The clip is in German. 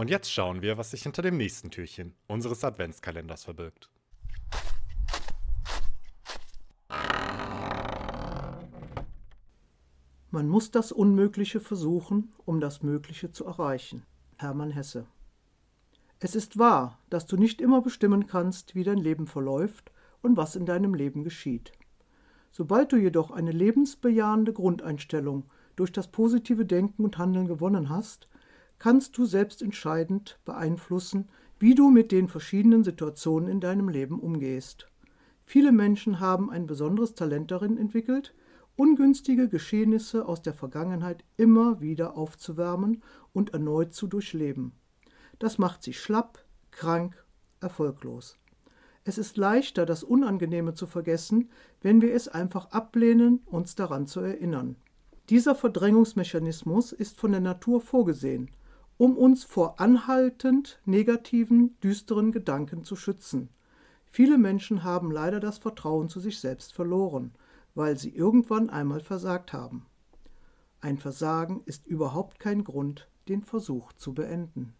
Und jetzt schauen wir, was sich hinter dem nächsten Türchen unseres Adventskalenders verbirgt. Man muss das Unmögliche versuchen, um das Mögliche zu erreichen. Hermann Hesse. Es ist wahr, dass du nicht immer bestimmen kannst, wie dein Leben verläuft und was in deinem Leben geschieht. Sobald du jedoch eine lebensbejahende Grundeinstellung durch das positive Denken und Handeln gewonnen hast, kannst du selbstentscheidend beeinflussen, wie du mit den verschiedenen Situationen in deinem Leben umgehst. Viele Menschen haben ein besonderes Talent darin entwickelt, ungünstige Geschehnisse aus der Vergangenheit immer wieder aufzuwärmen und erneut zu durchleben. Das macht sie schlapp, krank, erfolglos. Es ist leichter, das Unangenehme zu vergessen, wenn wir es einfach ablehnen, uns daran zu erinnern. Dieser Verdrängungsmechanismus ist von der Natur vorgesehen, um uns vor anhaltend negativen, düsteren Gedanken zu schützen. Viele Menschen haben leider das Vertrauen zu sich selbst verloren, weil sie irgendwann einmal versagt haben. Ein Versagen ist überhaupt kein Grund, den Versuch zu beenden.